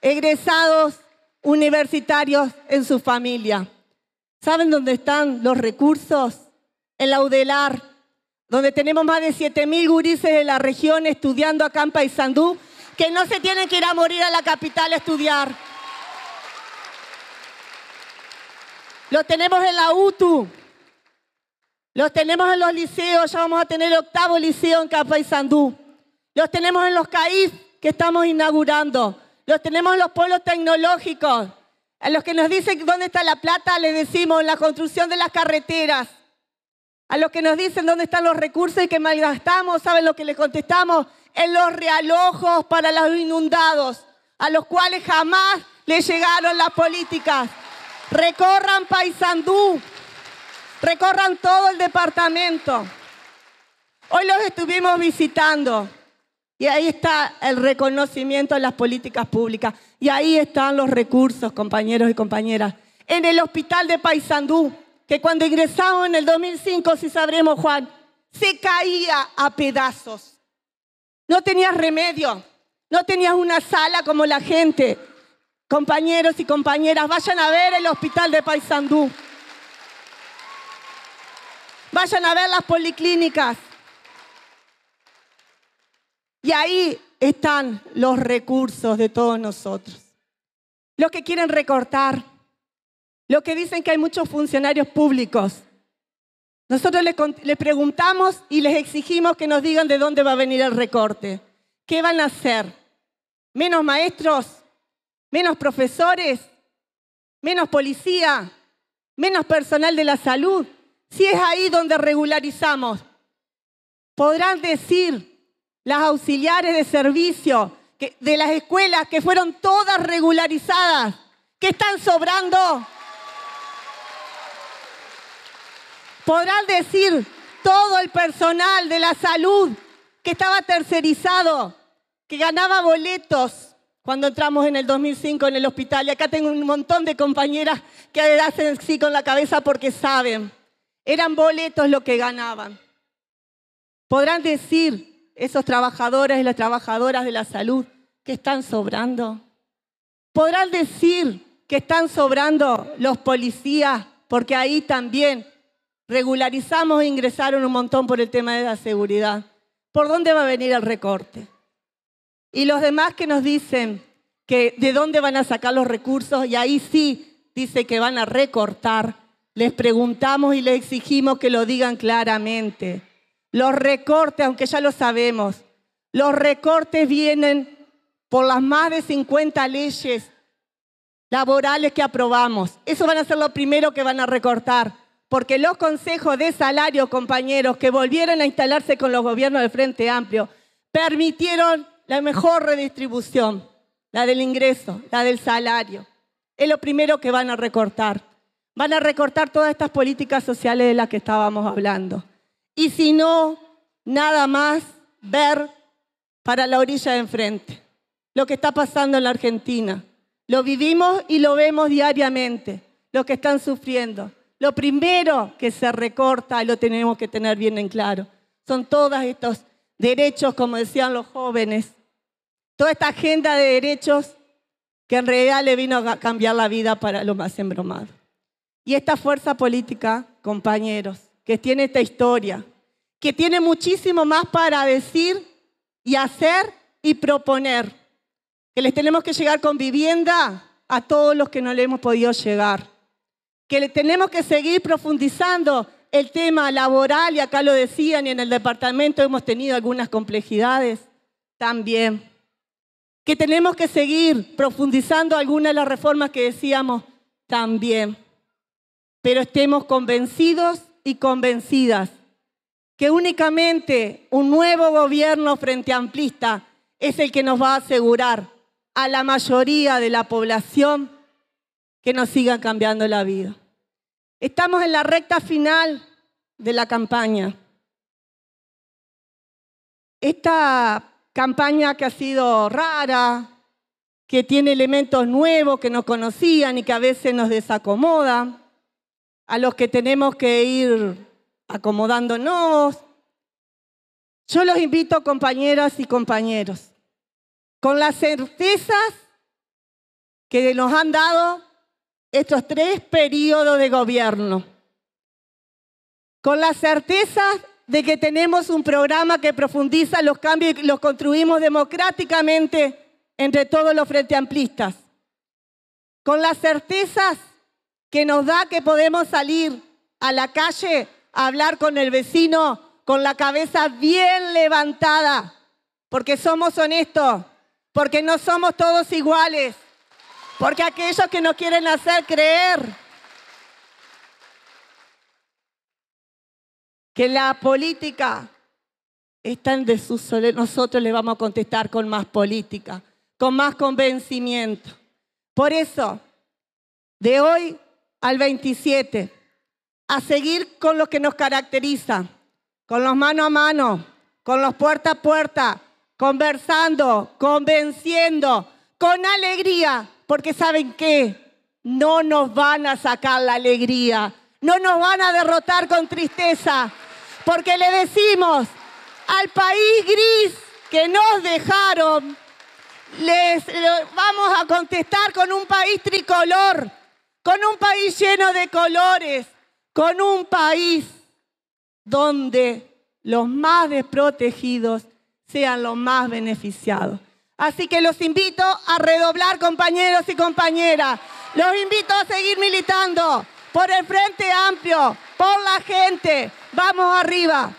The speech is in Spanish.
egresados universitarios en su familia. ¿Saben dónde están los recursos? En la UDELAR, donde tenemos más de 7.000 gurises de la región estudiando acá en Paysandú, que no se tienen que ir a morir a la capital a estudiar. Lo tenemos en la UTU, los tenemos en los liceos, ya vamos a tener el octavo liceo en Capaysandú. Los tenemos en los CAIF que estamos inaugurando. Los tenemos en los polos tecnológicos. A los que nos dicen dónde está la plata, les decimos la construcción de las carreteras. A los que nos dicen dónde están los recursos y que malgastamos, ¿saben lo que les contestamos? En los realojos para los inundados, a los cuales jamás les llegaron las políticas. Recorran Paysandú, recorran todo el departamento. Hoy los estuvimos visitando y ahí está el reconocimiento de las políticas públicas y ahí están los recursos, compañeros y compañeras. En el hospital de Paysandú, que cuando ingresamos en el 2005, si sabremos Juan, se caía a pedazos. No tenías remedio, no tenías una sala como la gente. Compañeros y compañeras, vayan a ver el hospital de Paysandú. Vayan a ver las policlínicas. Y ahí están los recursos de todos nosotros. Los que quieren recortar, los que dicen que hay muchos funcionarios públicos. Nosotros les, preguntamos y les exigimos que nos digan de dónde va a venir el recorte. ¿Qué van a hacer? ¿Menos maestros? ¿Menos profesores? ¿Menos policía? ¿Menos personal de la salud? Si es ahí donde regularizamos, podrán decir las auxiliares de servicio de las escuelas que fueron todas regularizadas, que están sobrando. Podrán decir todo el personal de la salud que estaba tercerizado, que ganaba boletos cuando entramos en el 2005 en el hospital. Y acá tengo un montón de compañeras que hacen sí con la cabeza porque saben. Eran boletos lo que ganaban. Podrán decir esos trabajadores y las trabajadoras de la salud que están sobrando. Podrán decir que están sobrando los policías porque ahí también regularizamos e ingresaron un montón por el tema de la seguridad. ¿Por dónde va a venir el recorte? Y los demás que nos dicen que de dónde van a sacar los recursos y ahí sí dice que van a recortar les preguntamos y les exigimos que lo digan claramente. Los recortes, aunque ya lo sabemos, los recortes vienen por las más de 50 leyes laborales que aprobamos. Eso van a ser lo primero que van a recortar, porque los consejos de salario, compañeros, que volvieron a instalarse con los gobiernos del Frente Amplio, permitieron la mejor redistribución, la del ingreso, la del salario. Es lo primero que van a recortar. Van a recortar todas estas políticas sociales de las que estábamos hablando. Y si no, nada más ver para la orilla de enfrente lo que está pasando en la Argentina. Lo vivimos y lo vemos diariamente, lo que están sufriendo. Lo primero que se recorta, lo tenemos que tener bien en claro, son todos estos derechos, como decían los jóvenes, toda esta agenda de derechos que en realidad le vino a cambiar la vida para los más embromados. Y esta fuerza política, compañeros, que tiene esta historia, que tiene muchísimo más para decir y hacer y proponer, que les tenemos que llegar con vivienda a todos los que no le hemos podido llegar, que le tenemos que seguir profundizando el tema laboral, y acá lo decían, y en el departamento hemos tenido algunas complejidades también, que tenemos que seguir profundizando algunas de las reformas que decíamos también pero estemos convencidos y convencidas que únicamente un nuevo gobierno frente amplista es el que nos va a asegurar a la mayoría de la población que nos siga cambiando la vida. Estamos en la recta final de la campaña. Esta campaña que ha sido rara, que tiene elementos nuevos que no conocían y que a veces nos desacomoda, a los que tenemos que ir acomodándonos. Yo los invito, compañeras y compañeros, con las certezas que nos han dado estos tres periodos de gobierno. Con la certeza de que tenemos un programa que profundiza los cambios y los construimos democráticamente entre todos los frente amplistas. Con las certezas que nos da que podemos salir a la calle a hablar con el vecino con la cabeza bien levantada, porque somos honestos, porque no somos todos iguales, porque aquellos que nos quieren hacer creer que la política está en desuso, nosotros le vamos a contestar con más política, con más convencimiento. Por eso, de hoy al 27, a seguir con lo que nos caracteriza con los mano a mano, con los puerta a puerta, conversando, convenciendo, con alegría, porque saben qué, no nos van a sacar la alegría, no nos van a derrotar con tristeza, porque le decimos al país gris que nos dejaron, les vamos a contestar con un país tricolor, con un país lleno de colores, con un país donde los más desprotegidos sean los más beneficiados. Así que los invito a redoblar, compañeros y compañeras. Los invito a seguir militando por el Frente Amplio, por la gente. Vamos arriba.